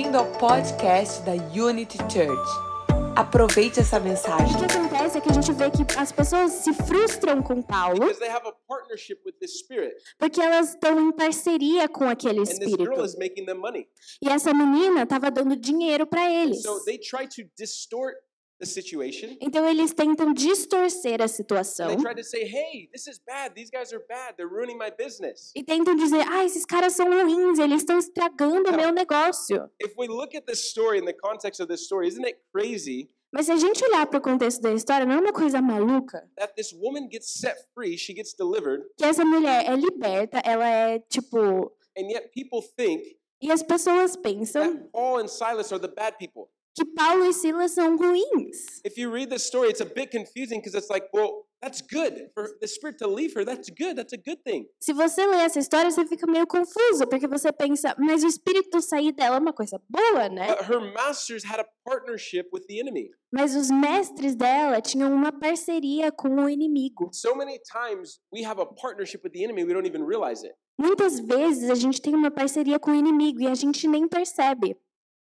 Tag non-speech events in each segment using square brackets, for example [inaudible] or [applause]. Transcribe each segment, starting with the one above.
Bem-vindo ao podcast da Unity Church. Aproveite essa mensagem. O que acontece é que a gente vê que as pessoas se frustram com Paulo because they have a partnership with this spirit, porque elas estão em parceria com aquele and this girl espírito. is making them money. E essa menina estava dando dinheiro para eles. So they try to distort the situation. Então eles tentam distorcer a And situação they try to say, "Hey, this is bad. These guys are bad. They're ruining my business." e tentam dizer: ah, esses caras são ruins, eles estão estragando o meu negócio. If we look at this story in the context of this story, isn't it crazy Mas se a gente olhar para o contexto da história, não é uma coisa maluca? that this woman gets set free, she gets delivered, Que essa mulher é liberta, ela é tipo. and yet people think E as pessoas pensam que Paulo e Silas são ruins. If you read this story, it's a bit confusing because it's like, well, that's good for the spirit to leave her. That's good. That's a good thing. Se você lê essa história, você fica meio confuso, porque você pensa, mas o espírito sair dela é uma coisa boa, né? But her masters had a partnership with the enemy. Mas os mestres dela tinham uma parceria com o inimigo. So many times we have a partnership with the enemy, we don't even realize it. Muitas vezes a gente tem uma parceria com o inimigo e a gente nem percebe.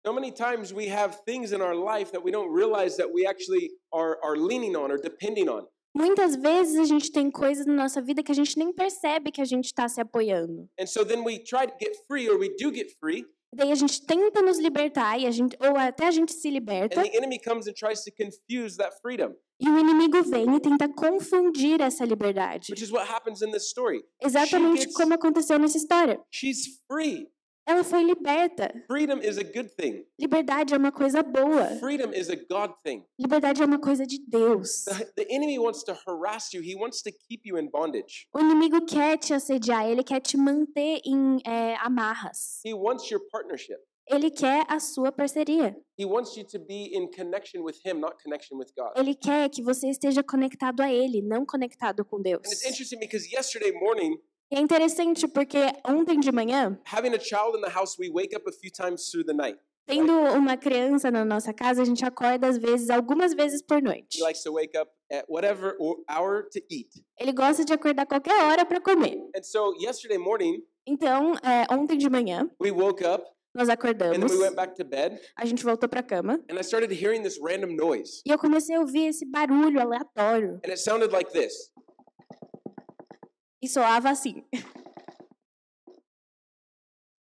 So many times we have things in our life that we don't realize that we actually are, are leaning on or depending on. Muitas vezes a gente tem coisas na nossa vida que a gente nem percebe que a gente está se apoiando. And so then we try to get free or we do get free, Daí a gente tenta nos libertar e a gente, ou até a gente se liberta and the enemy comes and tries to confuse that freedom, e o inimigo vem e tenta confundir essa liberdade. which is what happens in this story. Exatamente gets- como aconteceu nessa história. She's free. Ela foi liberta. Freedom is a good thing. Liberdade é uma coisa boa. Freedom is a God thing. Liberdade é uma coisa de Deus. The, the enemy wants to harass you. He wants to keep you in bondage. O inimigo quer te assediar, ele quer te manter em é, amarras. He wants your partnership. Ele quer a sua parceria. He wants you to be in connection with him, not connection with God. Ele quer que você esteja conectado a ele, não conectado com Deus. And it's interesting because yesterday morning, E é interessante porque ontem de manhã, having a child in the house, we wake up a few times through the night. tendo uma criança na nossa casa, a gente acorda às vezes, algumas vezes por noite. He likes to wake up at whatever hour to eat. Ele gosta de acordar qualquer hora para comer. And so yesterday morning, Então, é, ontem de manhã, we woke up nós and acordamos, then we went back to bed, a gente voltou para cama and I started hearing this random noise. e eu comecei a ouvir esse barulho aleatório. And it sounded like this. E soava assim.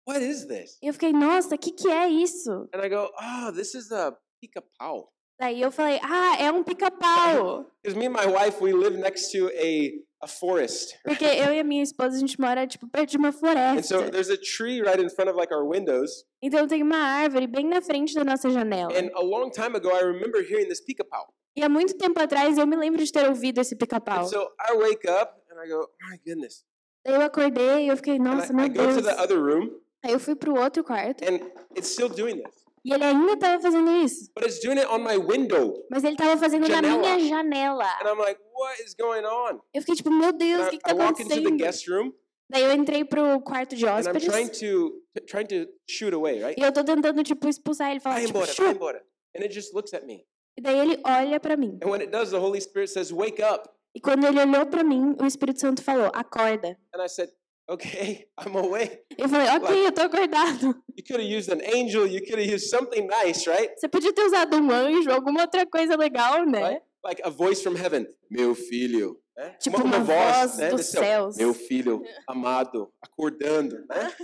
What is this? E eu fiquei, nossa, o que, que é isso? And I go, oh, this is a pica pau. Daí eu falei, ah, é um pica-pau. Because me and my wife, we live next to a, a forest. Porque eu e a minha esposa, a gente mora, tipo, perto de uma And so floresta. there's a tree right in front of like our windows. Então tem uma árvore bem na frente da nossa janela. And a long time ago, I remember hearing this pica pau. E há muito tempo atrás, eu me lembro de ter ouvido esse pica-pau. So I wake up and I go, my goodness. Daí eu acordei e eu fiquei, nossa, I meu go to Deus. the other room Aí eu fui pro outro quarto and it's still doing this. e ele ainda tava fazendo isso. But it's doing it on my window. Mas ele tava fazendo na Janela. minha janela. And I'm like, what is going on? Eu fiquei tipo, meu Deus, And o que, I, que tá I walk into the acontecendo? guest room Daí eu entrei pro quarto de and I'm hóspedes trying to trying to shoot away, right? e eu tô tentando, tipo, expulsar ele. Falar, Vai tipo, embora, vai "Shoo!" embora. And it just looks at me. E daí ele olha pra mim. And when it does, the Holy Spirit says, wake up. E quando ele olhou pra mim, o Espírito Santo falou, acorda. And I said, okay, [laughs] I'm awake. Eu falei, ok, eu tô acordado. You could have used an angel. You could have used something nice, right? Você podia ter usado um anjo, alguma outra coisa legal, né? Right? Like a voice from heaven. Meu filho. né? Tipo uma voz né, dos do céu. céus. Meu filho amado, acordando, né?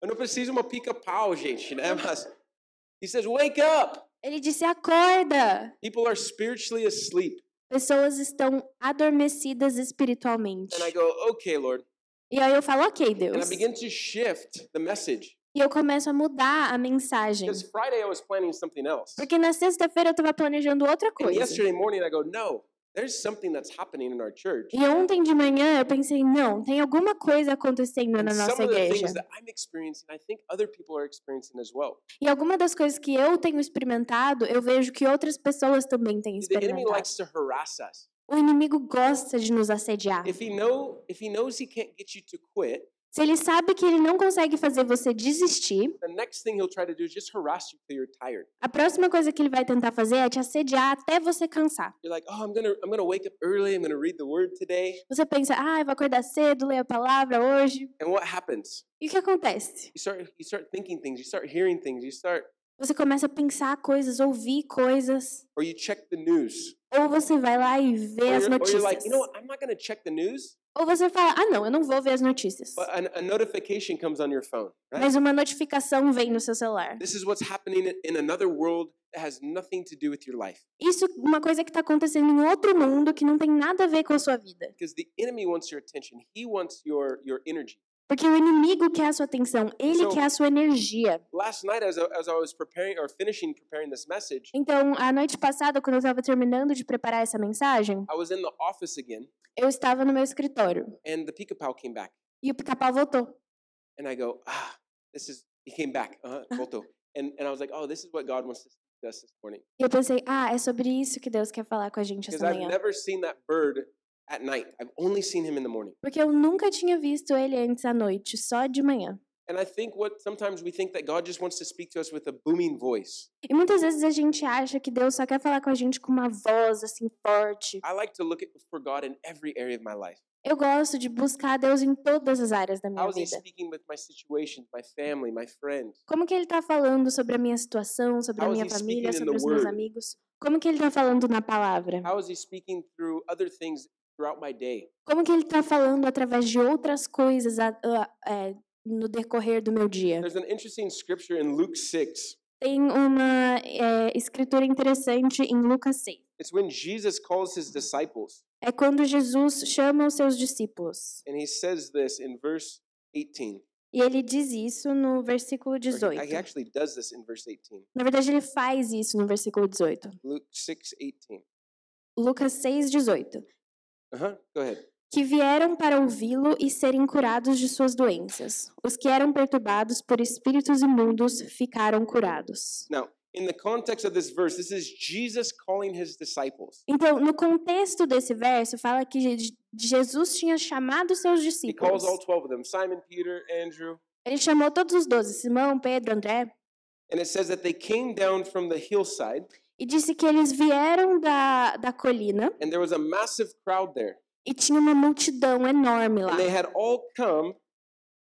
Eu não preciso uma pica-pau, gente, né? [laughs] Mas he says, wake up. Ele disse, acorda. People are spiritually asleep. Pessoas estão adormecidas espiritualmente. And I go, okay, Lord. E aí eu falo, ok, And I Deus. begin to shift the message. E eu começo a mudar a mensagem. Because Friday I was planning something else. Porque na sexta-feira eu tava planejando outra And coisa. yesterday morning I go, no, there's something that's happening in our church. E ontem de manhã eu pensei, não, tem alguma coisa acontecendo na nossa igreja. things that I'm experiencing, I think other people are experiencing as well. E alguma das coisas que eu tenho experimentado, eu vejo que outras pessoas também têm experimentado. likes to harass us. O inimigo gosta de nos assediar. If he know if he knows he can't get you to quit, Se ele sabe que ele não consegue fazer você desistir, the next thing he'll try to do is just harass you till you're tired. a próxima coisa que ele vai tentar fazer é te assediar até você cansar. You're like, oh, I'm gonna I'm gonna wake up early. I'm gonna read the word today. Você pensa, ah, eu vou acordar cedo, ler a palavra hoje. And what happens? E o que acontece? You start you start thinking things. You start hearing things. You start Você começa a pensar coisas, ouvir coisas, or you check the news. Ou você vai lá e vê Or as you're, or notícias. like, you know what? I'm not gonna check the news. Ou você fala, ah, não, eu não vou ver as notícias. But a, a notification comes on your phone. Right? Mas uma notificação vem no seu celular. This is what's happening in- in another world that has nothing to do with your life. Isso é uma coisa que está acontecendo em outro mundo que não tem nada a ver com a sua vida. Because the enemy wants your attention. He wants your your energy. Porque o inimigo quer a sua atenção, ele So- quer a sua energia. Last night, as I, as I was preparing or finishing preparing this message, Então, a noite passada, quando eu estava terminando de preparar essa mensagem, I was in the office again, eu estava no meu escritório and the pica-pau came back, e o pica-pau voltou. and I go, ah, this is. He came back, uh-huh, voltou. and and I was like, oh, this is what God wants to speak to us this morning. E eu pensei, ah, é sobre isso que Deus quer falar com a gente essa I've manhã. never seen that bird at night. I've only seen him in the morning. Porque eu nunca tinha visto ele antes à noite, só de manhã. And I think what sometimes we think that God just wants to speak to us with a booming voice. E muitas vezes a gente acha que Deus só quer falar com a gente com uma voz assim forte. I like to look at, for God in every area of my life. Eu gosto de buscar Deus em todas as áreas da minha vida. Como que ele está falando sobre a minha situação, sobre a minha família, sobre os meus amigos? Como que ele está falando na palavra? Como que ele está falando através de outras coisas a- a- é, no decorrer do meu dia? There's an interesting scripture in Luke 6. Tem uma é, escritura interessante em Lucas 6. It's when Jesus calls His disciples, É quando Jesus chama os seus discípulos. and He says this in verse 18. E ele diz isso no versículo Or he- 18. He actually does this in verse 18. Na verdade, ele faz isso no versículo 18. Luke 6, 18. Lucas 6, 18. Uh huh. Go ahead. Que vieram para ouvi-lo e serem curados de suas doenças. Os que eram perturbados por espíritos imundos ficaram curados. Now, in the context of this verse, this is Jesus calling His disciples. Então, no contexto desse verso, fala que Je- Jesus tinha chamado seus He discípulos. calls all 12 of them Simon, Peter, Andrew. Ele chamou todos os doze, Simão, Pedro, André, And it says that they came down from the hillside, e disse que eles vieram da, da colina and there was a massive crowd there. e tinha uma multidão enorme lá. And they had all come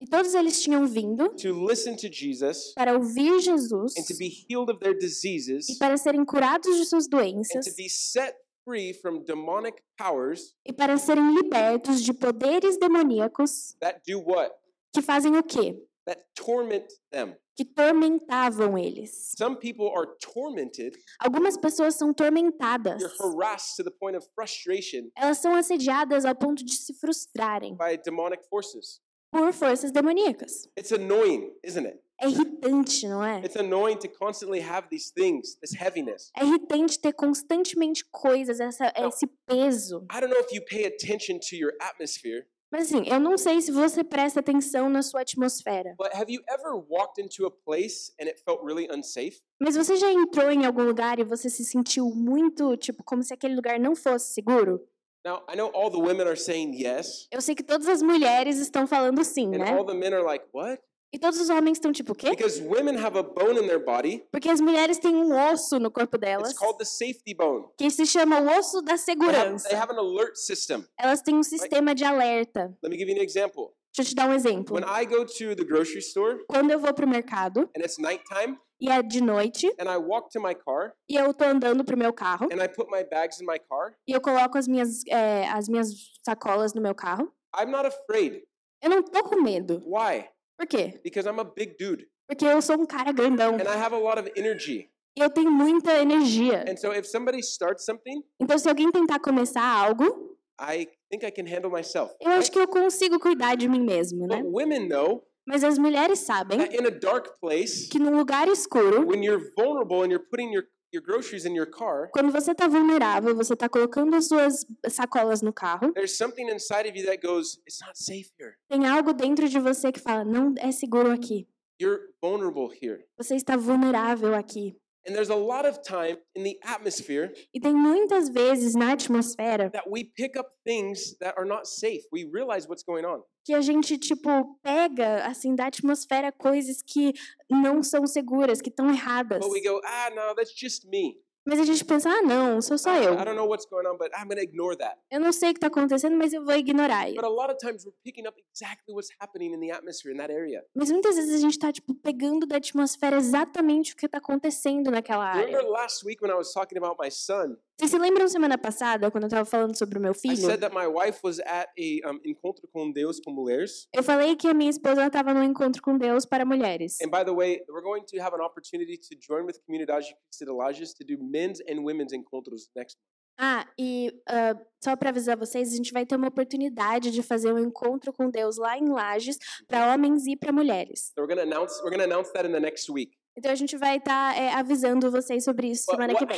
E todos eles tinham vindo to listen to Jesus para ouvir Jesus and to be healed of their e diseases para serem curados de suas doenças to be set free from demonic powers e para serem libertos de poderes demoníacos that do what? que fazem o quê? That torment them. Que tormentavam eles. Some people are tormented, Algumas pessoas são tormentadas. you're harassed to the point of frustration Elas são assediadas ao ponto de se frustrarem by demonic forces. por forças demoníacas. It's annoying, isn't it? É irritante, não é? It's annoying to constantly have these things, this heaviness. É irritante ter constantemente coisas, essa, Não. esse peso. I don't know if you pay attention to your atmosphere, Mas assim, eu não sei se você presta atenção na sua atmosfera. but have you ever walked into a place and it felt really unsafe? Mas você já entrou em algum lugar e você se sentiu muito, tipo, como se aquele lugar não fosse seguro? Now, I know all the women are saying yes, Eu sei que todas as mulheres estão falando sim, and né? all the men are like, what? E todos os homens estão tipo, o quê? Because women have a bone in their body. Porque as mulheres têm um osso no corpo delas It's called the safety bone. que se chama o osso da They have, segurança. they have an alert system. Elas têm um sistema de alerta. Let me give you an example. Deixa eu te dar um exemplo. When I go to the grocery store Quando eu vou pro mercado and it's nighttime e é de noite and I walk to my car e eu tô andando pro meu carro and I put my bags in my car, e eu coloco as minhas, é, as minhas sacolas no meu carro, I'm not afraid. eu não tô com medo. Why? Por quê? Because I'm a big dude Porque eu sou um cara grandão and I have a lot of energy. e eu tenho muita energia. And so if somebody starts something, Então, se alguém tentar começar algo, I think I can handle myself. eu acho que eu consigo cuidar de mim mesmo, né? But women know Mas as mulheres sabem that in a dark place, que num lugar escuro, when you're vulnerable and you're putting your, your groceries in your car, quando você tá vulnerável, você tá colocando as suas sacolas no carro, there's something inside of you that goes, it's not safe here. tem algo dentro de você que fala: não é seguro aqui. You're vulnerable here. Você está vulnerável aqui. And there's a lot of time in the atmosphere E tem muitas vezes na atmosfera that we pick up things that are not safe. We realize what's going on. que a gente, tipo, pega, assim, da atmosfera coisas que não são seguras, que estão erradas. But we go, ah, no, that's just me. Mas a gente pensa, ah, não, sou só eu. I don't know what's going on, but I'm going to ignore that. Eu não sei o que está acontecendo, mas eu vou ignorar. But a lot of times we're picking up exactly what's happening in the atmosphere in that area. Mas muitas vezes a gente está, tipo, pegando da atmosfera exatamente o que está acontecendo naquela área. Remember last week when I was talking about my son? Vocês se lembram semana passada, quando eu estava falando sobre o meu I filho? said that my wife was at a um, encontro com Deus com mulheres. Eu falei que a minha esposa estava no encontro com Deus para mulheres. And by the way, we're going to have an opportunity to join with Comunidade Cristã de Lages to do men's and women's encontros next month. Ah, e ah, só para avisar vocês, a gente vai ter uma oportunidade de fazer um encontro com Deus lá em Lages para homens e para mulheres. So we're going to announce we're going to announce that in the next week. Então a gente vai estar avisando vocês sobre isso But semana que vem.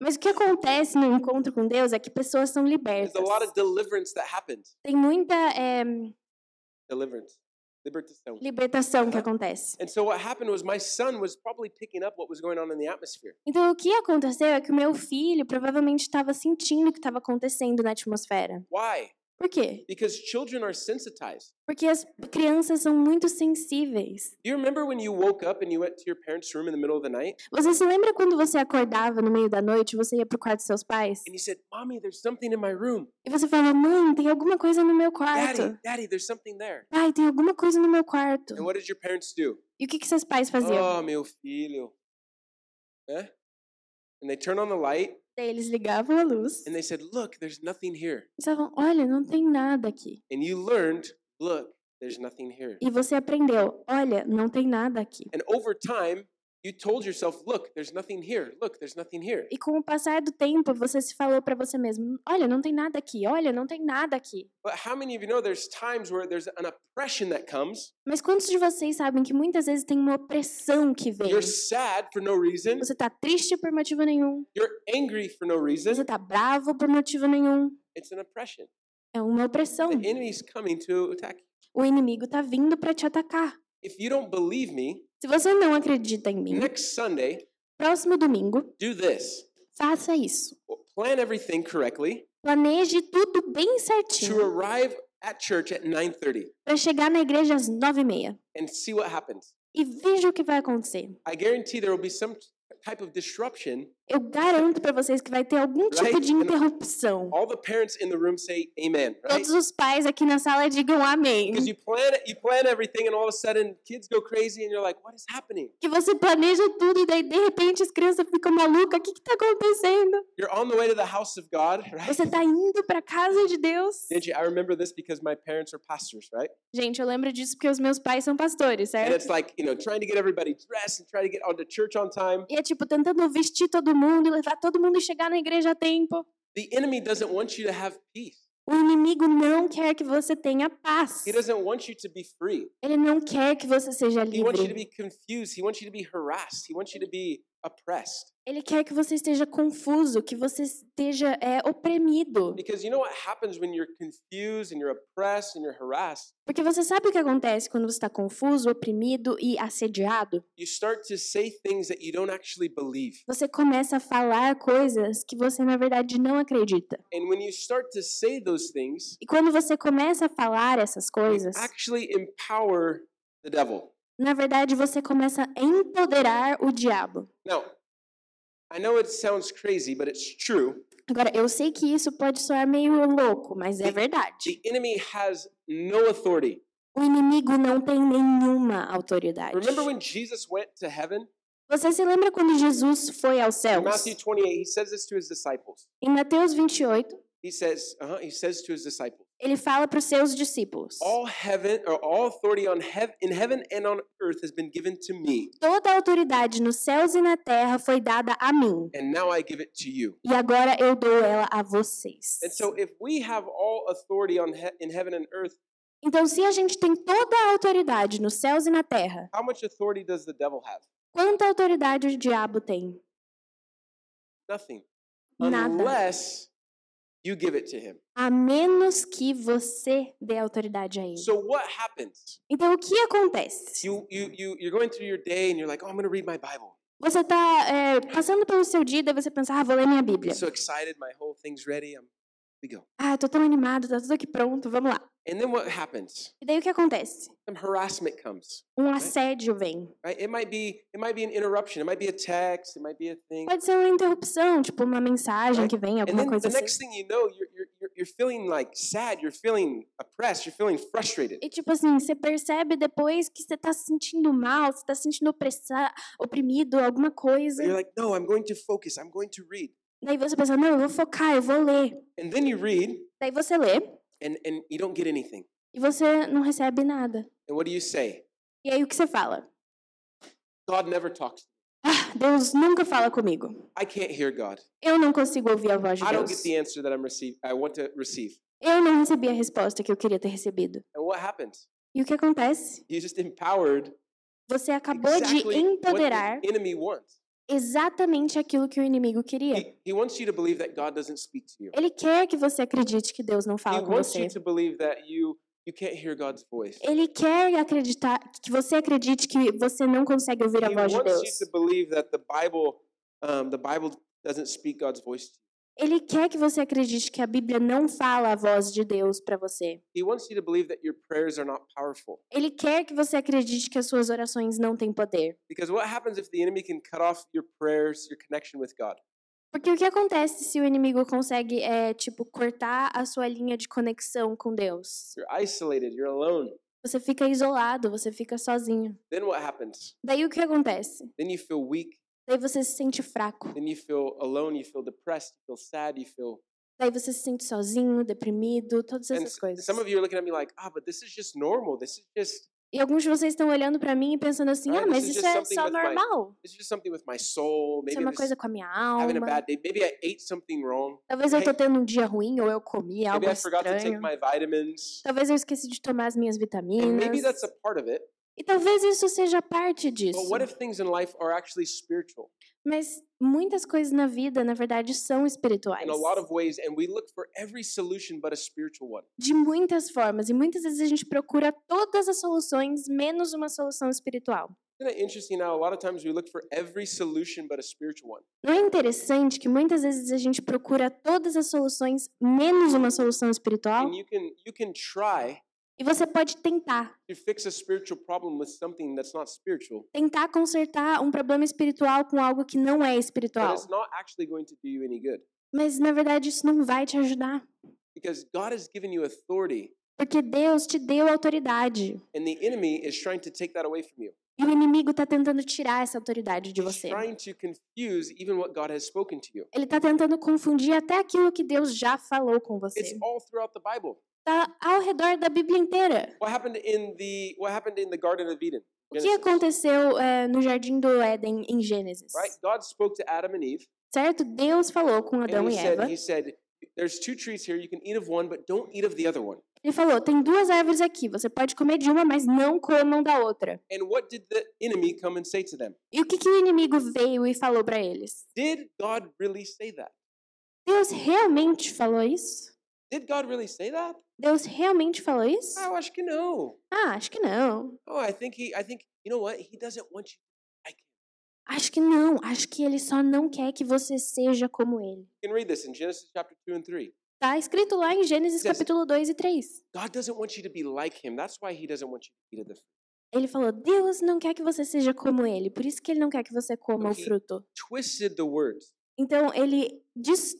Mas o que acontece no encontro com Deus é que pessoas são libertas. Tem muita Deliverance. Libertação. libertação que Uh-huh. acontece. Então o que aconteceu é que o meu filho provavelmente estava sentindo o que estava acontecendo na atmosfera. Why? Por quê? Because children are sensitized. Porque as crianças são muito sensíveis. Do you remember when you woke up and you went to your parents' room in the middle of the night Você se lembra quando você acordava no meio da noite, você ia pro quarto dos seus pais? and you said, "Mommy, there's something in my room. E você falava, mãe, tem alguma coisa no meu Daddy, quarto. Daddy, there's something there." Pai, tem alguma coisa no meu quarto. And what did your parents do? E o que, que seus pais faziam? Oh, meu filho. Eh? And they turn on the light Daí eles ligavam a luz and they said, "Look, there's nothing here." e falavam, olha, não tem nada aqui. And you learned, "Look, there's nothing here." E você aprendeu, olha, não tem nada aqui. And over time, yourself, "Look, there's nothing here. Look, there's nothing here." E com o passar do tempo, você se falou pra você mesmo, olha, não tem nada aqui, olha, não tem nada aqui. But how many of you know there's times where there's an oppression that comes? Mas quantos de vocês sabem que muitas vezes tem uma opressão que vem? You're sad for no reason. Você tá triste por motivo nenhum. You're angry for no reason. Você tá bravo por motivo nenhum. It's an oppression. É uma opressão. The enemy's coming to attack you. O inimigo tá vindo pra te atacar. If you don't believe me, Se você não acredita em mim, next Sunday, próximo domingo, do this. faça isso. Plan everything correctly Planeje tudo bem to certinho arrive at church at 9:30 para chegar na igreja às nove e meia. and see what happens. E veja o que vai acontecer. I guarantee there will be some type of disruption. Eu garanto para vocês que vai ter algum tipo Right? de interrupção. All the parents in the room say amen, right? Todos os pais aqui na sala digam amém. Because you plan it, you plan everything and all of a sudden kids go crazy and you're like, "What is happening?" Que você planeja tudo e daí de repente as crianças ficam malucas. O que está acontecendo? You're on the way to the house of God, [laughs] right? Você está indo para casa de Deus. Didn't you? I remember this because my parents are pastors, right? Gente, eu lembro disso porque os meus pais são pastores, And certo? it's like, you know, trying to get everybody dressed and trying to get onto church on time. E é tipo tentando vestir todo mundo e levar todo mundo e chegar na igreja a tempo. The enemy doesn't want you to have peace. O inimigo não quer que você tenha paz. He doesn't want you to be free. Ele não quer que você seja He wants you to livre. be confused. He wants you to be harassed. He wants you to be oppressed. Ele quer que você esteja confuso, que você esteja é, oprimido. Because you know what happens when you're confused and you're oppressed and you're harassed? Porque você sabe o que acontece quando você está confuso, oprimido e assediado? You start to say things that you don't actually believe. Você começa a falar coisas que você na verdade não acredita. And when you start to say those things, E quando você começa a falar essas you coisas, actually empower the devil. Na verdade você começa a empoderar o diabo. Now, I know it sounds crazy, but it's true. Agora, eu sei que isso pode soar meio louco, mas é verdade. The enemy has no authority. O inimigo não tem nenhuma autoridade. Remember when Jesus went to heaven? Você se lembra quando Jesus foi aos In céus? Matthew 28, he says this to his disciples. Em Mateus 28, He says, uh-huh, he says to his disciples, ele fala para os seus discípulos: all heaven or all authority on heaven in heaven and on earth has been given to me, Toda a autoridade nos céus e na terra foi dada a mim, and now I give it to you. e agora eu dou ela a vocês. And so if we have all authority on he- in heaven and earth, Então, se a gente tem toda a autoridade nos céus e na terra, how much authority does the devil have? quanta autoridade o diabo tem? Nothing. Nada. Unless you give it to him. a menos que você dê autoridade a ele. So what happens? Então, o que acontece? You you you you're going through your day and you're like, oh, I'm going to read my Bible. Você está passando pelo seu dia, daí você pensa, ah, vou ler minha Bíblia. So excited, my whole thing's ready. I'm we go. Ah, tô tão animado, tá tudo aqui pronto, vamos lá. And then what happens? E daí o que acontece? Some harassment comes. Um assédio vem. Right? It might be it might be an interruption. It might be a text. It might be a thing. Pode ser uma interrupção, tipo uma mensagem que vem, And alguma then coisa the assim. next thing you know, you're, you're, you're, you're feeling like sad. You're feeling oppressed. You're feeling frustrated. E tipo assim, você percebe depois que você tá se sentindo mal, você tá se sentindo opressa- oprimido, alguma coisa. But you're like, no, I'm going to focus. I'm going to read. Daí você pensa, não, eu vou focar, eu vou ler. And then you read Daí você lê and, and you don't get anything. e você não recebe nada. And what do you say? E aí o que você fala? God never talks. Ah, Deus nunca fala comigo. I can't hear God. Eu não consigo ouvir a voz de I don't get Deus. the answer that I'm receive, I want to receive. Eu não recebi a resposta que eu queria ter recebido. And what happens? E o que acontece? You just empowered Você acabou de exactly what empoderar the enemy wants. Exatamente aquilo que o inimigo queria. He, he wants you to believe that God doesn't speak to you. Ele quer que você acredite que Deus não He fala com wants você. you to believe that you you can't hear God's voice. Ele quer acreditar que você acredite que você não consegue ouvir a voz de wants Deus. you to believe that the Bible um, the Bible doesn't speak God's voice to you. Ele quer que você acredite que a Bíblia não fala a voz de Deus para você. He wants you to believe that your prayers are not powerful. Ele quer que você acredite que as suas orações não têm poder. Porque o que acontece se o inimigo consegue, é, tipo, cortar a sua linha de conexão com Deus? You're isolated, you're alone. Você fica isolado, você fica sozinho. Then what happens? Daí o que acontece? Then you feel weak, Daí você se sente fraco. then you feel alone, you feel depressed, you feel sad, you feel Daí você se sente sozinho, deprimido, todas essas coisas. some of you are looking at me like, ah, but this is just normal. This is just E alguns de vocês estão olhando pra mim e pensando assim: ah, mas is isso é só normal. Isso é uma coisa com a minha alma. Talvez eu Hey, tendo um dia ruim ou eu comi algo estranho. Talvez eu esqueci de tomar as minhas vitaminas. E talvez isso seja parte disso. what if things in life are actually spiritual Mas muitas coisas na vida, na verdade, são espirituais. in a lot of ways, and we look for every solution but a spiritual one? De muitas formas. E muitas vezes a gente procura todas as soluções, menos uma solução espiritual. Não é interessante que muitas vezes a gente procura todas as soluções, menos uma solução espiritual? And you can you can try E você pode tentar. to fix a spiritual problem with something that's not spiritual, Tentar consertar um problema espiritual com algo que não é espiritual. it's not actually going to do you any good. Mas na verdade isso não vai te ajudar. Because God has given you authority, Porque Deus te deu autoridade. and the enemy is trying to take that away from you. E o inimigo está tentando tirar essa autoridade de você. Ele está tentando confundir até aquilo que Deus já falou com você. Está ao redor da Bíblia inteira. What happened in the what happened in the Garden of Eden? O que Genesis, aconteceu eh, no Jardim do Éden em Gênesis? Right? God spoke to Adam and Eve, Certo? Deus falou com and Adão he e said, Eva. he said, "There's two trees here. You can eat of one, but don't eat of the other one." Ele falou: tem duas árvores aqui, você pode comer de uma, mas não comam da outra. And what did the enemy come and say to them? E o que, que o inimigo veio e falou para eles? Did God really say that? Deus realmente falou isso? Did God really say that? Deus realmente falou isso? Oh, acho que não. Ah, acho que não. Oh, I think he. I think you know what? He doesn't want you like him. Acho que não. Acho que ele só não quer que você seja como ele. You can read this in Genesis chapter two and three. Tá escrito lá em Gênesis Yes. capítulo 2 e 3. God doesn't want you to be like him. That's why he doesn't want you to eat the fruit. Ele falou: Deus não quer que você seja como ele, por isso que ele não quer que você coma o Ok. fruto. Twisted the words. Então ele dis-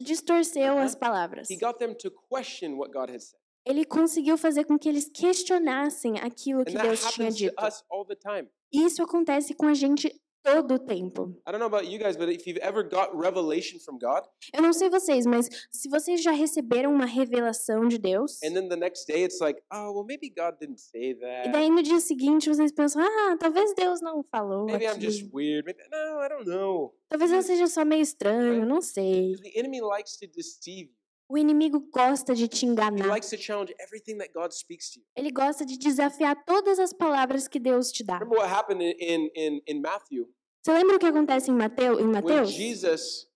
distorceu Uh-huh. as palavras. He got them to question what God had said. Ele conseguiu fazer com que eles questionassem aquilo And que that Deus tinha happens to dito. us all the time. Isso acontece com a gente todo o tempo. I don't know about you guys, but if you've ever got revelation from God, Eu não sei vocês, mas se vocês já receberam uma revelação de Deus, and then the next day it's like, oh, well, maybe God didn't say e daí no dia seguinte vocês pensam, ah, talvez Deus não falou Maybe I'm just weird. Maybe no, I don't know. Talvez eu seja só meio estranho, não sei. The enemy likes to deceive you. O inimigo gosta de te enganar. Ele gosta de desafiar todas as palavras que Deus te dá. Você lembra o que acontece em Mateus? Em Mateus? Jesus.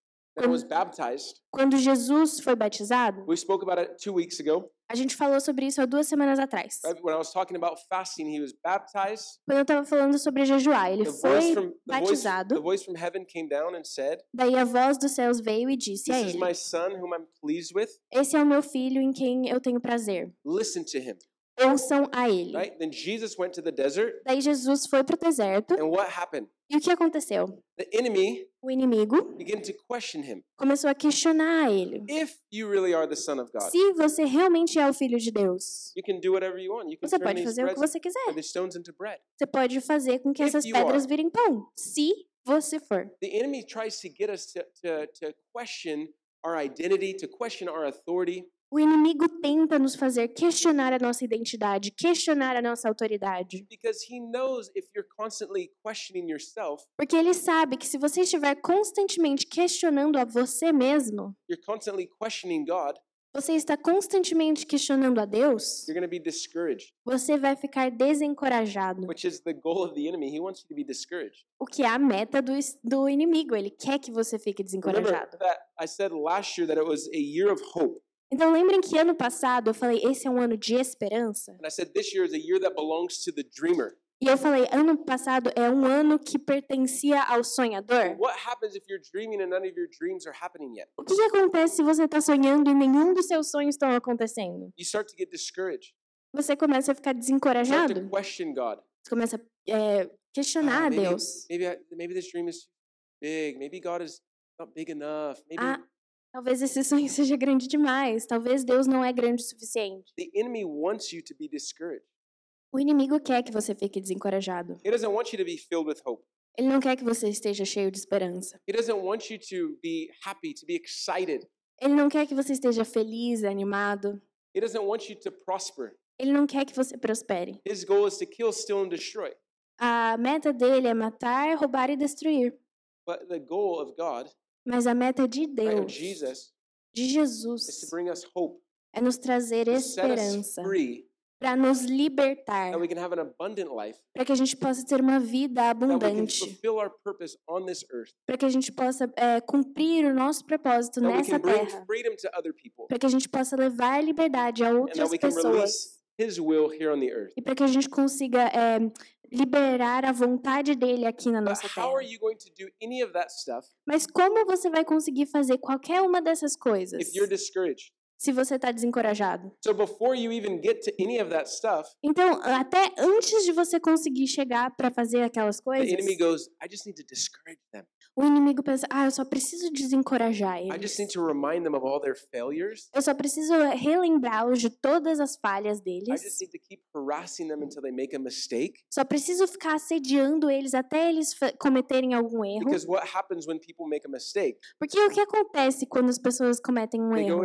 baptized. Quando Jesus foi batizado, We spoke about it two weeks ago. A gente falou sobre isso há duas semanas atrás. Right? When I was talking about fasting, he was baptized. Quando eu estava falando sobre jejuar, ele The foi from the voice, the batizado. voice from heaven came down and said, Daí a voz dos céus veio e disse a "This is ele: my son, whom I'm pleased with. Esse é o meu filho em quem eu tenho prazer. Listen to him." Ouçam a ele. Right? Then Jesus went to the desert, Daí Jesus foi para o deserto. and what happened? E o que aconteceu? The enemy O inimigo began to question him. começou a questionar a ele. If you really are the son of God, Se você realmente é o filho de Deus, you can do whatever you want. You can você turn pode fazer o que você quiser. the stones into bread. Você pode fazer com que If essas pedras are. virem pão. Se você for. The enemy tries to get us to, to, to question our identity, to question our authority. O inimigo tenta nos fazer questionar a nossa identidade, questionar a nossa autoridade. Because he knows if you're constantly questioning yourself, Porque ele sabe que se você estiver constantemente questionando a você mesmo, you're constantly questioning God, você está constantemente questionando a Deus, você vai ficar desencorajado. O que é a meta do, do inimigo. Ele quer que você fique Remember desencorajado. that I said last year that it was a year of hope. Então lembrem que ano passado eu falei, esse é um ano de esperança. And I said this year is a year that belongs to the dreamer. E eu falei, ano passado é um ano que pertencia ao sonhador. O que, que acontece se você está sonhando e nenhum dos seus sonhos estão acontecendo? You start to get discouraged. Você começa a ficar You start to desencorajado. Você começa a é, questionar Ah, maybe, Deus. maybe, I, maybe this dream is big. Maybe God is not big enough. Maybe Ah, talvez esse sonho [laughs] seja grande demais. Talvez Deus não é grande o suficiente. the enemy wants you to be discouraged. O inimigo quer que você fique desencorajado. He doesn't want you to be filled with hope. Ele não quer que você esteja cheio de esperança. He doesn't want you to be happy, to be excited. Ele não quer que você esteja feliz, animado. He doesn't want you to prosper. Ele não quer que você prospere. His goal is to kill, steal, and destroy. A meta dele é matar, roubar e destruir. But the goal of God, Mas a meta de right, of Deus, de is to Jesus, bring us hope, é nos trazer esperança, para nos libertar, para que a gente possa ter uma vida abundante, para que a gente possa é, cumprir o nosso propósito nessa terra, para que a gente possa levar liberdade a outras pessoas. E para que a gente consiga é, liberar a vontade dele aqui na nossa terra. Mas como você vai conseguir fazer qualquer uma dessas coisas? Se você está desencorajado? So before you even get to any of that stuff, Então, até antes de você conseguir chegar para fazer aquelas coisas, enemy goes, I just need to discourage them. o inimigo pensa: ah, eu só preciso desencorajar I just eles. need to remind them of all their failures. Eu só preciso relembrá-los de todas as falhas I deles. just need to keep harassing them until they make a mistake. Só preciso ficar assediando eles até eles cometerem algum erro. Because what happens when people make a mistake? Porque o que acontece quando as pessoas cometem um erro?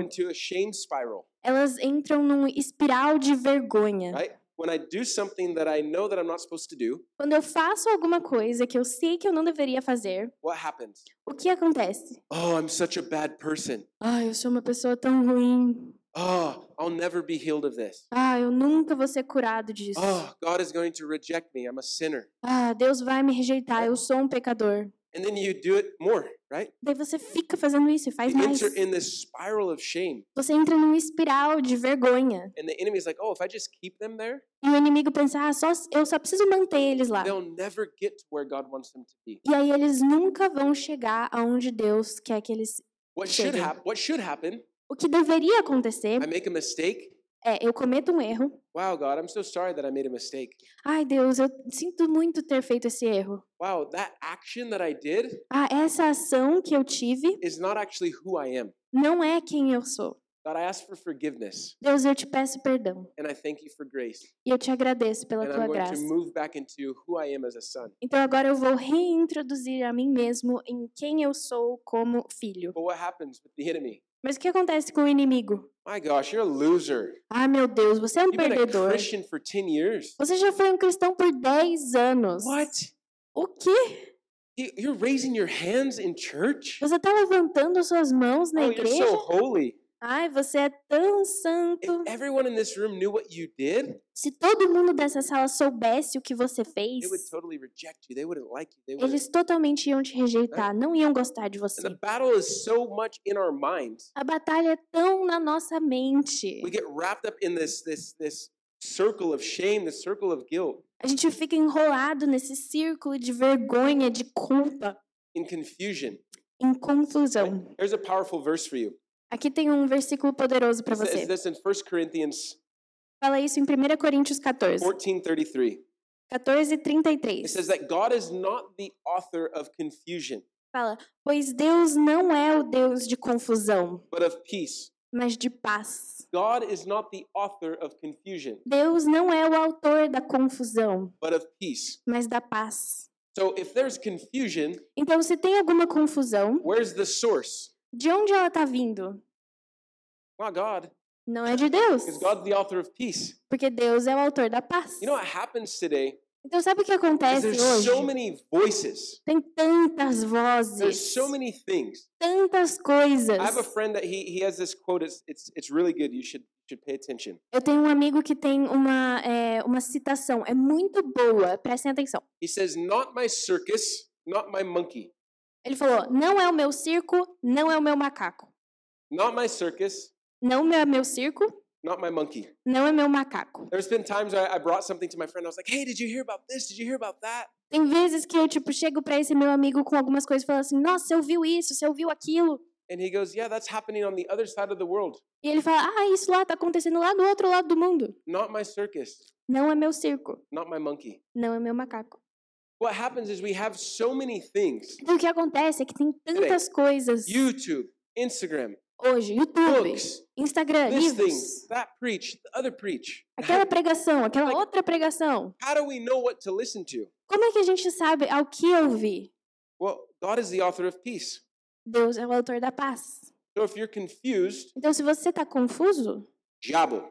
Shame spiral, Elas entram num espiral de vergonha. right? When I do something that I know that I'm not supposed to do, Quando eu faço alguma coisa que eu sei que eu não deveria fazer, what happens? o que acontece? Oh, I'm such a bad person. Ah, eu sou uma pessoa tão ruim. Oh, I'll never be healed of this. Ah, eu nunca vou ser curado disso. Oh, God is going to reject me. I'm a sinner. Ah, Deus vai me rejeitar, eu sou um pecador. And then you do it more, right? Daí você fica fazendo isso e faz You mais. enter in this spiral of shame. Você entra num espiral de vergonha. And the enemy's like, oh, if I just keep them there, E o inimigo pensa, ah, só, eu só preciso manter eles lá. they'll never get to where God wants them to be. E aí eles nunca vão chegar aonde Deus quer que eles... What should Chega. happen? What should happen? O que deveria acontecer I make a mistake. É, eu cometo um erro. Wow, God, I'm so sorry that I made a mistake. Ai, Deus, eu sinto muito ter feito esse erro. Wow, that action that I did Ah, essa ação que eu tive is not actually who I am. não é quem eu sou. God, I ask for forgiveness Deus, eu te peço perdão. and I thank you for grace. E eu te agradeço pela And tua I'm going to graça. move back into who I am as a son. Então agora eu vou reintroduzir a mim mesmo em quem eu sou como filho. But what happens with the enemy? Mas o que acontece com o inimigo? My gosh, you're a loser. Ah, meu Deus, você é um You've been a perdedor. Christian for 10 years. Você já foi um cristão por 10 anos. What? O quê? You- You're raising your hands in church? Você tá levantando suas mãos na Oh, you're igreja? so holy. Ai, você é tão santo. If everyone in this room knew what you did, Se todo mundo dessa sala soubesse o que você fez, they would totally reject you. They wouldn't like you. They wouldn't. eles totalmente iam te rejeitar, não iam gostar de And você. the battle is so much in our minds. A batalha é tão na nossa mente. We get wrapped up in this this this circle of shame, this circle of guilt, A gente fica enrolado nesse círculo de vergonha, de culpa, in confusion. em confusão. Here's a powerful verse for you. Aqui tem um versículo poderoso para It says você. this in 1 Corinthians Fala isso em 1 Coríntios 14, 14:33. 14 e It 33. says that God is not the author of confusion, Fala, pois Deus não é o Deus de confusão, but of peace. mas de paz. God is not the author of confusion, Deus não é o autor da confusão, but of peace. mas da paz. So if there's confusion, Então, se tem alguma confusão, where's the source? De onde ela está vindo? Not God, Não é de Deus, because God's the author of peace. porque Deus é o autor da paz. You know what happens today? Então, sabe o que acontece there's hoje? so many voices. Tem tantas vozes, so many things. tantas coisas. I have a friend that he he has this quote. It's it's really good. You should should pay attention. Eu tenho um amigo que tem uma, é, uma citação, é muito boa, prestem atenção. He says, "Not my circus, not my monkey. Ele falou: não é o meu circo, não é o meu macaco. Not my circus, Não é meu circo, not my monkey." não é meu macaco. There's been times I, I brought something to my friend. I was like, "Hey, did you hear about this? Did you hear about that?" Tem vezes que eu, tipo, chego pra esse meu amigo com algumas coisas e falo assim, nossa, você ouviu isso, você ouviu aquilo? And he goes, "Yeah, that's happening on the other side of the world. E ele fala, ah, isso lá tá acontecendo lá do outro lado do mundo. Not my circus, Não é meu circo, not my monkey." não é meu macaco. What happens is we have so many things: Então o que acontece é que tem tantas coisas YouTube, Instagram, hoje, YouTube, books, Instagram, this thing, livros, that preach, the other preach. aquela [laughs] pregação, aquela Like- outra pregação. How do we know what to listen to? Como é que a gente sabe ao que ouvir? Well, God is the author of peace. Deus é o autor da paz. So if you're confused, Então se você tá confuso, diabo.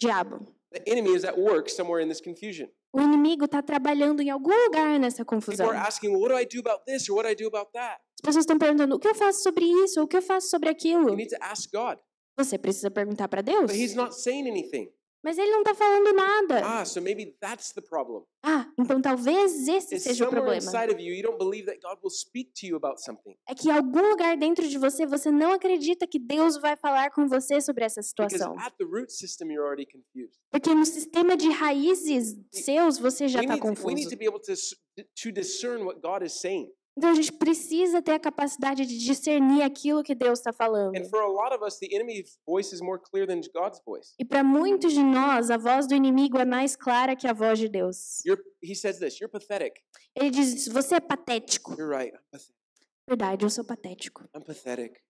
diabo, The enemy is at work somewhere in this confusion. O inimigo tá trabalhando em algum lugar nessa People confusão. are asking, well, what do I do about this or what do I do about that? As pessoas estão perguntando, o que eu faço sobre isso? O que eu faço sobre aquilo? You need to ask God. Você precisa perguntar para Deus. But he's not saying anything. Mas ele não tá falando nada. Ah, so maybe that's the problem. Ah, então talvez esse It's seja o problema. you, you. É que em algum lugar dentro de você, você não acredita que Deus vai falar com você sobre essa situação. at the root system. Porque no sistema de raízes seus, você já está to, we need confuso. to be able to, to discern what God is saying. Então a gente precisa ter a capacidade de discernir aquilo que Deus está falando. And for a lot of us, the enemy's voice is more clear than God's voice. E para muitos de nós, a voz do inimigo é mais clara que a voz de Deus. You're, he says this, you're pathetic. Ele diz isso, você é patético. You're right. I'm pathetic. Verdade, eu sou patético. I'm pathetic.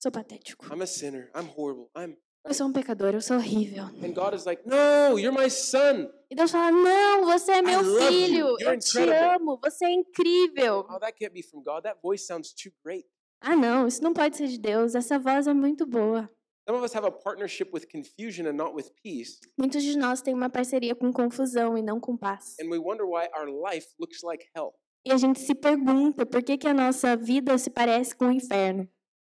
Sou patético. I'm a sinner. I'm horrible. I'm Eu sou um pecador, eu sou horrível. and God is like, "No, you're my son." E Deus fala: Não, você é meu you. filho, You're eu te incredible." amo, você é incrível. Oh, that can't be from God. That voice sounds too great. Ah, não, isso não pode ser de Deus, essa voz é muito boa. Some of us have a partnership with confusion and not with peace, Muitos de nós têm uma parceria com confusão e não com paz. and we wonder why our life looks like hell. E a gente se pergunta por que, que a nossa vida se parece com o inferno.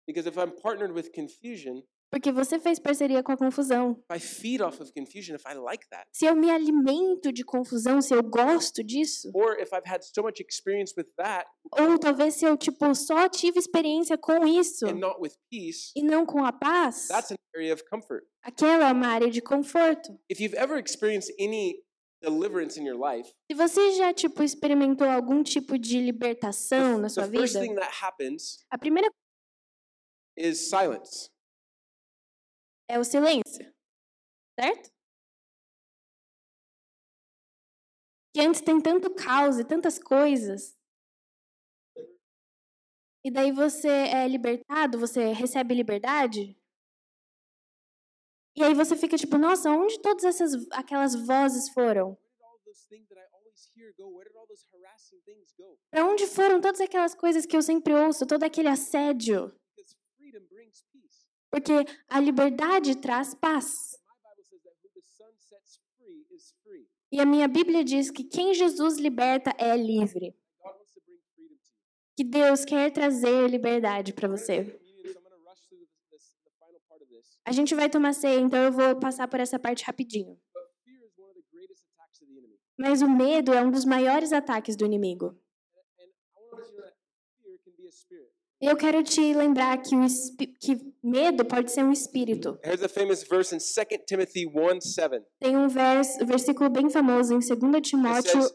Because if I'm partnered with confusion, Porque você fez parceria com a confusão. if I feed off of confusion, if I like that, Se eu me alimento de confusão, se eu gosto disso, or if I've had so much experience with that ou talvez se eu tipo só tive experiência com isso and not with peace, e não com a paz, that's an area of comfort. aquela é uma área de conforto. If you've ever experienced any deliverance in your life, Se você já tipo experimentou algum tipo de libertação na the sua first vida, thing that happens a primeira is silence. É o silêncio, certo? Que antes tem tanto caos e tantas coisas. E daí você é libertado, você recebe liberdade. E aí você fica tipo, nossa, onde todas essas aquelas vozes foram? Para onde foram todas aquelas coisas que eu sempre ouço, todo aquele assédio? Because freedom brings peace. Porque a liberdade traz paz. E a minha Bíblia diz que quem Jesus liberta é livre. Que Deus quer trazer liberdade para você. A gente vai tomar ceia, então eu vou passar por essa parte rapidinho. Mas o medo é um dos maiores ataques do inimigo. And I want to know that fear can be a spirit. E eu quero te lembrar que, o que medo pode ser um espírito. Here's a famous verse in 2 Timothy 1 7. Tem um vers, versículo bem famoso em 2 It Timóteo says,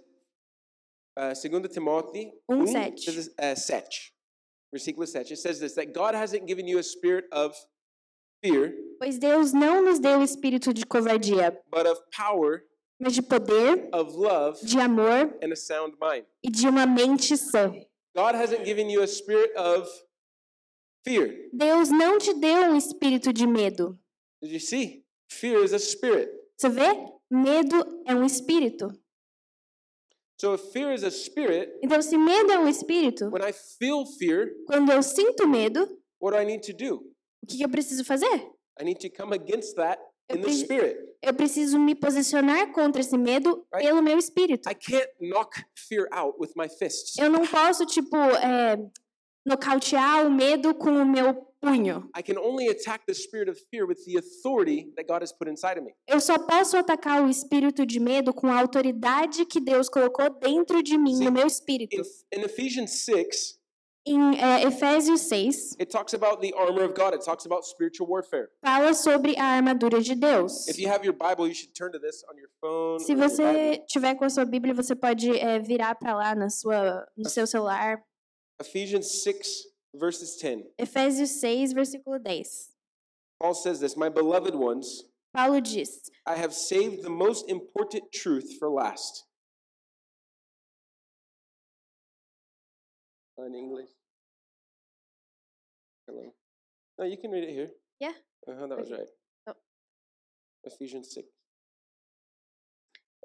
uh, 2 Timothy Um 1, sete. says, uh, 7. Versículo 7. It says this that God hasn't given you a spirit of fear, Pois Deus não nos deu o espírito de covardia, but of power, mas de poder, of love, de amor and a sound mind. e de uma mente sã. God hasn't given you a spirit of fear. Deus não te deu um espírito de medo. Did you see? Fear is a spirit. Você vê? Medo é um espírito. So if fear is a spirit, Então, se medo é um espírito, when I feel fear, quando eu sinto medo, what do I need to do? o que eu preciso fazer? I need to come against that in the preci- spirit. Eu preciso me posicionar contra esse medo Right. pelo meu espírito. I can't knock fear out with my fists. Eu não posso, tipo, é, nocautear o medo com o meu punho. I can only attack the spirit of fear with the authority that God has put inside of me. Eu só posso atacar o espírito de medo com a autoridade que Deus colocou dentro de mim, Sim. no meu espírito. In Ephesians 6, Em é, uh, Efésios 6, it talks about the armor of God. It talks about spiritual warfare. fala sobre a armadura de Deus. If you have your Bible, you should turn to this on your phone. Se or your Bible. você tiver com a sua Bíblia, você pode é, virar para lá na sua, no seu celular. Ephesians 6, verses 10. Efésios 6, versículo 10. Paul says this My beloved ones, Paulo diz: I have saved the most important truth for last. Uh, In English? Hello? No, you can read it here. Yeah. Uh-huh, that was right. Oh. Ephesians 6.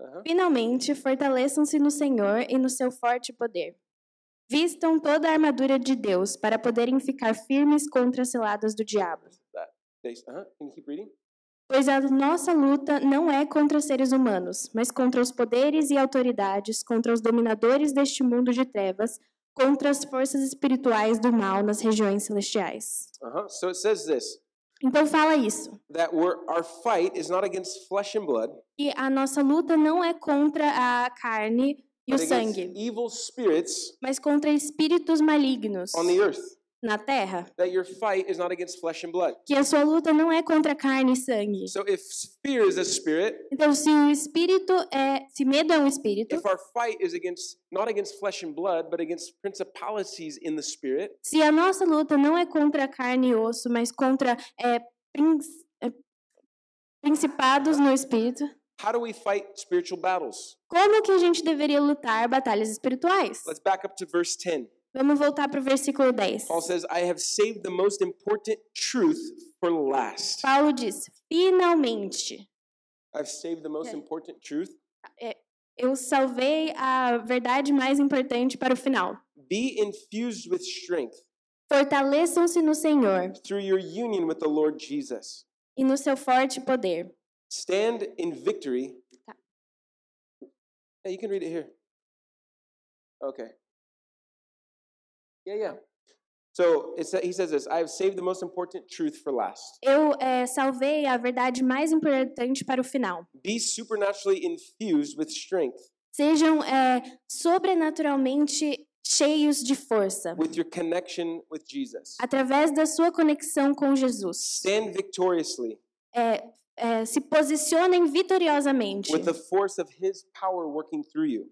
Uh-huh. Finalmente, fortaleçam-se no Senhor e no seu forte poder. Vistam toda a armadura de Deus para poderem ficar firmes contra as ciladas do diabo. Uh-huh. Pois a nossa luta não é contra seres humanos, mas contra os poderes e autoridades, contra os dominadores deste mundo de trevas, contra as forças espirituais do mal nas regiões celestiais. Uh-huh. So it says this Então fala isso. that we're, our fight is not against flesh and blood, E a nossa luta não é contra a carne e o sangue, evil spirits mas contra espíritos malignos on the earth. Na terra. That your fight is not against flesh and blood. Que a sua luta não é contra carne e sangue. So if fear is a spirit, Então, se o espírito é, se medo é um espírito, if our fight is against not against flesh and blood, but against principalities in the spirit, se a nossa luta não é contra carne e osso, mas contra é, princ- é, principados no espírito, how do we fight spiritual battles? como que a gente deveria lutar batalhas espirituais? Let's back up to verse 10. Vamos voltar para o versículo 10. Paul says, I have saved the most important truth for last. Paulo diz: finalmente, I've saved the most Yeah. important truth. eu salvei a verdade mais importante para o final. Be infused with strength Fortaleçam-se no Senhor through your union with the Lord Jesus. e no seu forte poder. Stand in victory. Tá. Yeah, you can read it here. Okay. Yeah, yeah. So sa- he says this I have saved the most important truth for last. Eu é, salvei a verdade mais importante para o final. Be supernaturally infused with strength, Sejam é, sobrenaturalmente cheios de força, with your connection with Jesus. através da sua conexão com Jesus. Stand victoriously É, é, se posicionem vitoriosamente, with the force of his power working through you.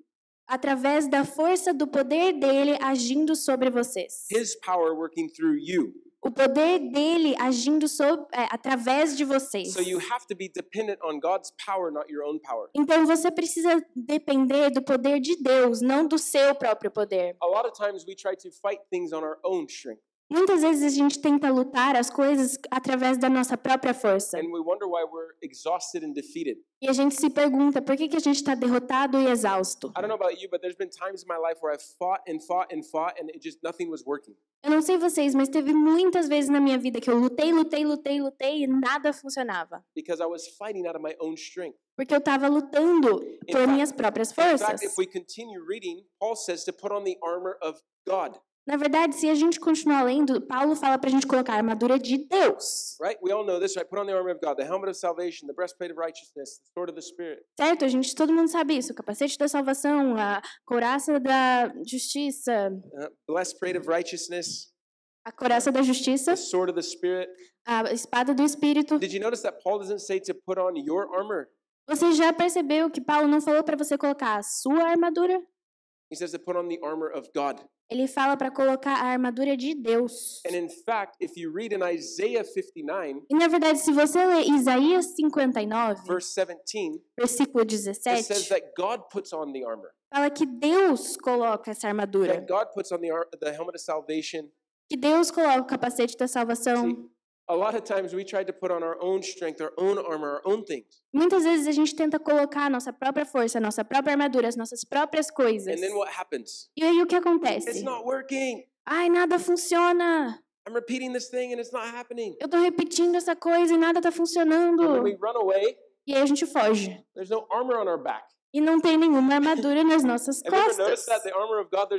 Através da força do poder dele agindo sobre vocês. His power working through you. O poder dele agindo é, através de vocês. So you have to be dependent on God's power, not your own power. Então você precisa depender do poder de Deus, não do seu próprio poder. A lot of times we try to fight things on our own strength, Muitas vezes a gente tenta lutar as coisas através da nossa própria força. and we wonder why we're exhausted and defeated. E a gente se pergunta por que, que a gente está derrotado e exausto. I don't know about you, but there's been times in my life where I've fought and fought and fought, and it just nothing was working. Eu não sei vocês, mas teve muitas vezes na minha vida que eu lutei, lutei, lutei, lutei e nada funcionava. because I was fighting out of my own strength. Porque eu estava lutando por minhas próprias forças. Na verdade, se a gente continuar lendo, Paulo fala para a gente colocar a armadura de Deus. Right? We all know this, right? Put on the armor of God, the helmet of salvation, the breastplate of righteousness, the sword of the Spirit. Certo? A gente, todo mundo sabe isso. O capacete da salvação, a couraça da justiça, Uh, breastplate of righteousness, a couraça da justiça, the sword of the Spirit. a espada do Espírito. Did you notice that Paul doesn't say to put on your armor? Você já percebeu que Paulo não falou para você colocar a sua armadura? He says to put on the armor of God. Ele fala para colocar a armadura de Deus. And in fact, if you read in Isaiah 59, E na verdade, se você ler Isaías 59, verse 17, versículo it says 17, that God puts on the armor. fala que Deus coloca essa armadura. That God puts on the, the helmet of salvation. Que Deus coloca o capacete da salvação. See, a lot of times we try to put on our own strength, our own armor, our own things. Muitas vezes a gente tenta colocar a nossa própria força, a nossa própria armadura, as nossas próprias coisas. And then what happens? E aí o que It's acontece? not working. Ai, nada funciona. I'm repeating this thing and it's not happening. Eu tô repetindo essa coisa e nada tá And when funcionando. we run away, E aí a gente foge. there's no armor on our back. E não tem nenhuma armadura nas nossas costas. that? The armor of God,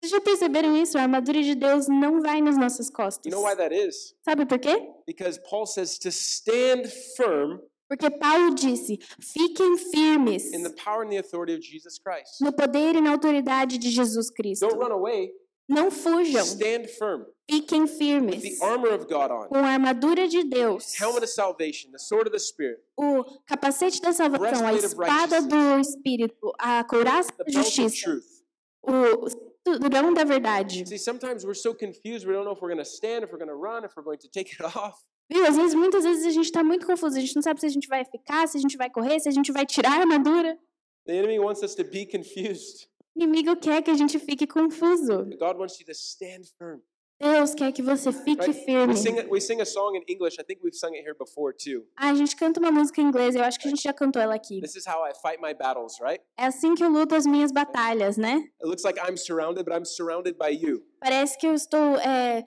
Vocês já perceberam isso? A armadura de Deus não vai nas nossas You costas. know why that is? Sabe por quê? Because Paul says to stand firm Porque Paulo disse: fiquem firmes in the power and the authority of Jesus Christ. no poder e na autoridade de Jesus Cristo. Don't run away. Não fujam, Stand firm fiquem firmes the armor of God on. com a armadura de Deus, Helmet of salvation, the sword of the Spirit, o capacete da salvação, a espada do Espírito, a couraça da belt of justiça, truth. o cinturão da verdade. See, sometimes we're so confused, we don't know if we're going to stand, if we're going to run, if we're going to take it [laughs] off. Viu? Às vezes, muitas vezes a gente está muito confuso. A gente não sabe se a gente vai ficar, se a gente vai correr, se a gente vai tirar a armadura. The enemy wants us to be confused. O inimigo quer que a gente fique confuso. God wants you to stand firm. Deus quer que você fique Right? firme. We sing, we sing a song in English. I think we've sung it here before too. A gente canta uma música em inglês, eu acho que a gente já cantou ela aqui. This is how I fight my battles, right? É assim que eu luto as minhas batalhas, né? It looks like I'm surrounded, but I'm surrounded by you. Parece que eu estou é,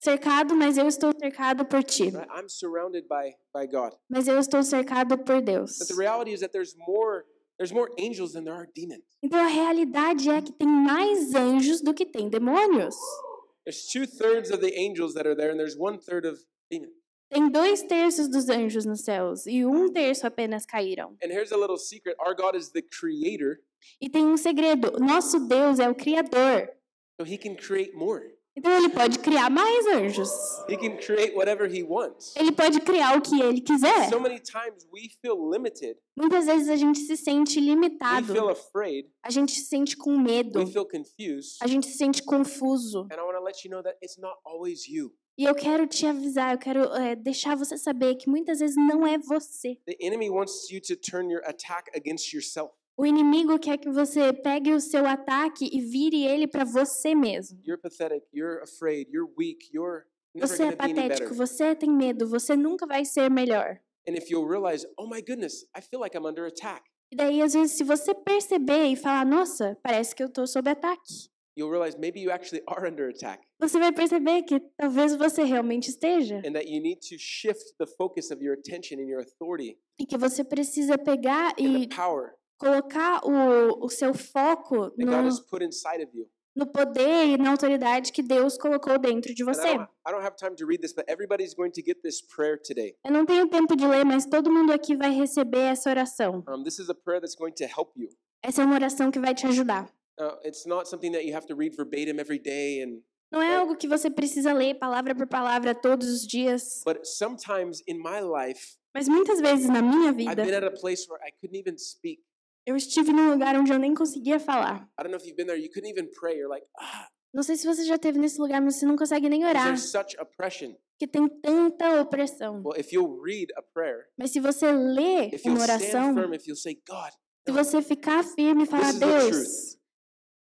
cercado, mas eu estou cercado por ti. Right? I'm surrounded by by God. Mas eu estou cercado por Deus. But the reality is that there's more there's more angels than there are demons. Então a realidade é que tem mais anjos do que tem demônios. There's two thirds of the angels that are there, and there's one third of demons. Tem dois terços dos anjos nos céus e um terço apenas caíram. And here's a little secret: our God is the creator, E tem um segredo: nosso Deus é o Criador. so He can create more. Então ele pode criar mais anjos. He can create whatever He wants. Ele pode criar o que ele quiser. So many times we feel limited, Muitas vezes a gente se sente we limitado, feel afraid, a gente se sente com medo, we feel confused. a gente se sente confuso. And I want to let you know that it's not always you. E eu quero te avisar, eu quero é, deixar você saber que muitas vezes não é você. The enemy wants you to turn your attack against yourself. O inimigo quer que você pegue o seu ataque e vire ele para você mesmo. You're pathetic, you're afraid, you're weak, you're Você é patético, você tem medo, você nunca vai ser melhor. Realize, oh goodness, like E daí, às vezes, se você perceber e falar, nossa, parece que eu tô sob ataque, realize [laughs] você vai perceber que talvez você realmente esteja. E que você precisa pegar e colocar o, o seu foco no, no poder e na autoridade que Deus colocou dentro de você. Eu não tenho tempo de ler, mas todo mundo aqui vai receber essa oração. Um, this is a prayer that's going to help you. Essa é uma oração que vai te ajudar. Uh, it's not something that you have to read verbatim every day, and Não é algo que você precisa ler palavra por palavra todos os dias, but sometimes in my life, mas muitas vezes na minha vida eu estive num lugar onde eu nem conseguia falar. I don't know if you've been there. You couldn't even pray. You're like, ah, Não sei se você já esteve nesse lugar, mas você não consegue nem orar, there's such oppression. porque tem tanta opressão. Well, if you'll read a prayer, Mas se você lê if uma stand oração, firm, if you'll say, God, se você ficar firme e falar, Deus,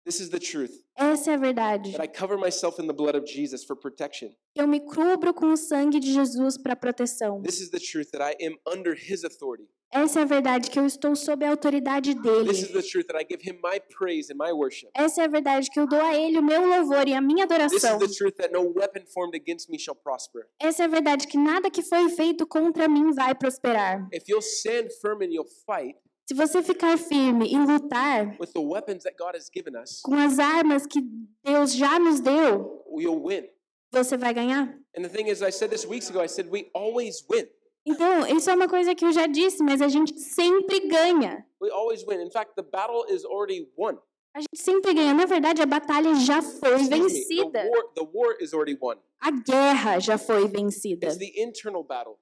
this is the truth, essa é a verdade. that I cover myself in the blood of Jesus for protection. Eu me cubro com o sangue de Jesus para proteção. This is the truth that I am under His authority. Essa é a verdade que eu estou sob a autoridade This is dele. the truth that I give Him my praise and my worship. Essa é a verdade que eu dou a ele o meu louvor e a minha This is adoração. the truth that no weapon formed against me shall prosper. Essa é a verdade que nada que foi feito contra mim vai prosperar. If you'll stand firm and you'll fight, Se Se você ficar firme e lutar with the weapons that God has given us, com as armas que Deus já nos deu, you'll win. você vai ganhar. And the thing is, I said this weeks ago, I said we always win. Então, isso é uma coisa que eu já disse, mas a gente sempre ganha. We always win. In fact, the battle is already won. A gente sempre ganha. Na verdade, a batalha já foi Excuse me, the vencida. war, the war is already won. A guerra já foi vencida. It's the internal battle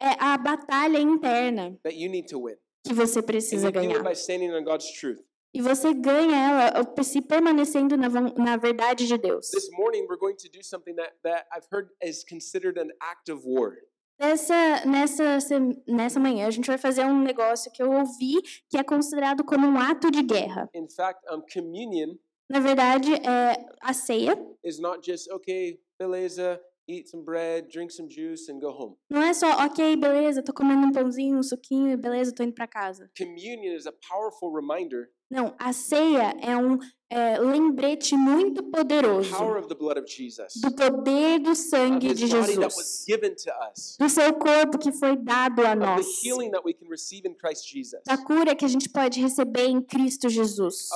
É a batalha interna that you need to win. que você And precisa do it ganhar. by standing on God's truth. E você ganha ela se permanecendo na, na verdade de Deus. This morning, we're going to do something that, that I've heard is considered an act of war. Nessa, nessa, nessa manhã, a gente vai fazer um negócio que eu ouvi que é considerado como um ato de guerra. In fact, um, communion Na verdade, é a ceia is not just, okay, beleza, eat some bread, drink some juice, and go home. não é só, ok, beleza, tô comendo um pãozinho, um suquinho, beleza, tô indo pra casa. Communion is a powerful reminder Não, a ceia é um é, lembrete muito poderoso do poder do sangue de Jesus, do seu corpo que foi dado a nós, da cura que a gente pode receber em Cristo Jesus,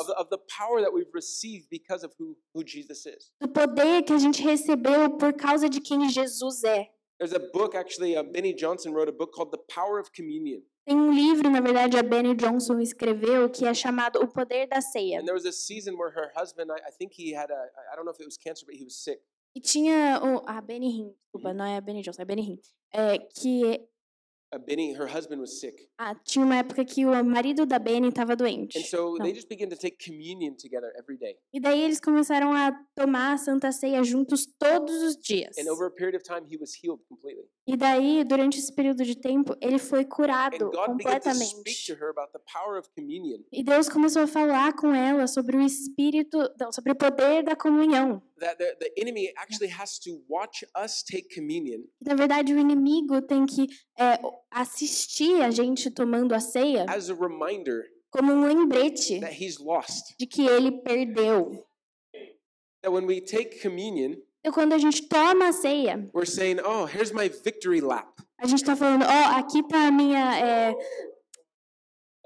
do poder que a gente recebeu por causa de quem Jesus é. There's a book, actually, uh, Benny Johnson wrote a book called The Power of Communion. Tem um livro, na verdade, a Benny Johnson escreveu, que é chamado O Poder da Ceia. And there was a season where her husband, I, I think he had a, I don't know if it was cancer, but he was sick. E tinha o. Ah, Benny Hinn, desculpa, não é a Benny Johnson, é Benny Hinn. É, que Uh, Benny, her husband was sick. ah, tinha uma época que o marido da Benny estava doente. And so Não. they just began to take communion together every day. E daí eles começaram a tomar a Santa Ceia juntos todos os dias. And over a period of time, he was healed completely. E daí, durante esse período de tempo, ele foi curado completamente. E Deus começou a falar com ela sobre o espírito, não, sobre o poder da comunhão. That the, the enemy actually has to watch us take communion Na verdade, o inimigo tem que é, assistir a gente tomando a ceia as a reminder como um lembrete that he's lost. de que ele perdeu. That when we take communion, Então, quando a gente toma a ceia, we're saying, oh, here's my victory lap. a gente está falando, ó, aqui tá a minha, é,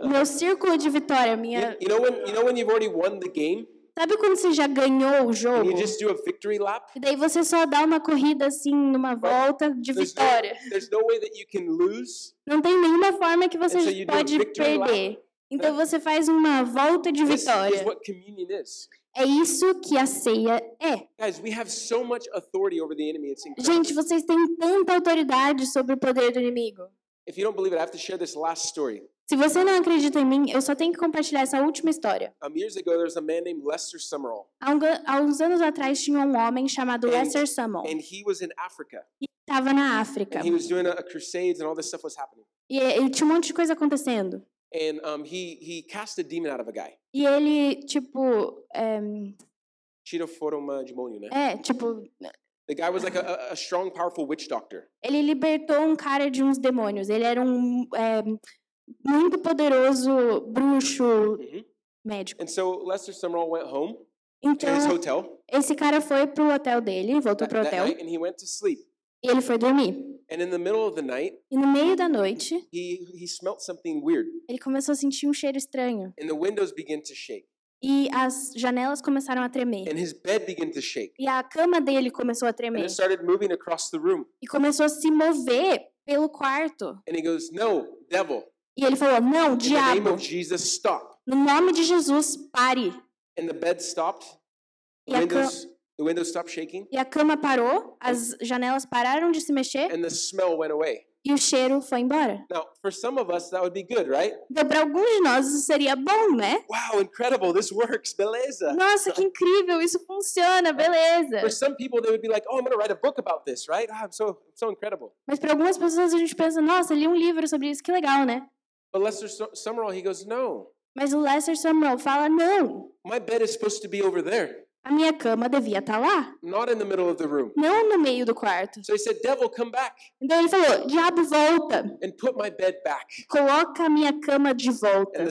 o meu círculo de vitória, You, minha... you know when you know when you've already won the game Sabe quando você já ganhou o and jogo? you just do a victory lap? E daí você só dá uma corrida assim, numa volta de There's no, vitória. there's no way that you can lose. Não tem nenhuma forma que você And so you do a pode victory lap. perder. Então você faz uma volta de This is vitória. what communion is. É isso que a ceia é. Guys, we have so much authority over the enemy. Gente, vocês têm tanta autoridade sobre o poder do inimigo. If you don't believe it, I have to share this last story. Se você não acredita em mim, eu só tenho que compartilhar essa última história. Um, ago, Summerall, Há, uns anos atrás tinha um homem chamado And- Lester Summel. and he was in Africa, Estava na África. and he was doing a, a crusades, and all this stuff was happening. E, e tinha um monte de coisa acontecendo. And um, he he cast a demon out of a guy. E ele, tipo, é, Tira fora uma demônio, né? é, tipo, The guy was like a, a- strong, powerful witch doctor. ele libertou um cara de uns demônios. Ele era um é, muito poderoso bruxo Mhm. médico. And so Lester Summerall went home to his Então, hotel esse cara foi pro hotel dele, voltou that, pro hotel, night, and he went to sleep. E ele foi dormir. And in the middle of the night, E no meio da noite, he he smelt something weird, ele começou a sentir um cheiro estranho. and the windows began to shake, E as janelas começaram a tremer. and his bed began to shake, E a cama dele começou a and tremer. it started moving across the room. E começou a se mover pelo quarto. And he goes, "No, devil! E ele falou: Não, In the name diabo, of Jesus, stop!" no nome de Jesus, pare. And the bed stopped. The E a, ca- windows the windows stopped shaking, e a cama parou, as janelas pararam de se mexer and the smell went away. e o cheiro foi embora. Now, for some of us, that would be good, right? Então, para alguns de nós, isso seria bom, né? Wow, incredible! This [laughs] works, beleza. Nossa, que incrível, isso funciona, beleza. For some people, they would be like, "Oh, I'm going to write a book about this, right? Ah, I'm so so incredible." Mas para algumas pessoas a gente pensa, nossa, li um livro sobre isso, que legal, né? But Lester Su- Summerall, he goes, "No, Mas o Lester Summerall fala, não, my bed is supposed to be over there, a minha cama devia estar lá. Not in the middle of the room. Não no meio do quarto. So he said, Devil, come back. Então ele falou, diabo volta. And put my bed back. Coloca a minha cama de volta.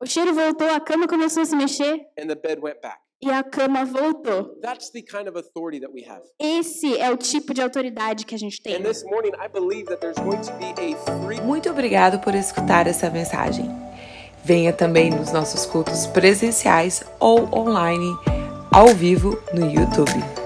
O cheiro voltou, a cama começou a se mexer. And the bed went back. E a cama voltou. That's the kind of authority that we have. Esse é o tipo de autoridade que a gente tem. And this morning I believe that there's going to be a free... Muito obrigado por escutar essa mensagem. Venha também nos nossos cultos presenciais ou online, ao vivo no YouTube.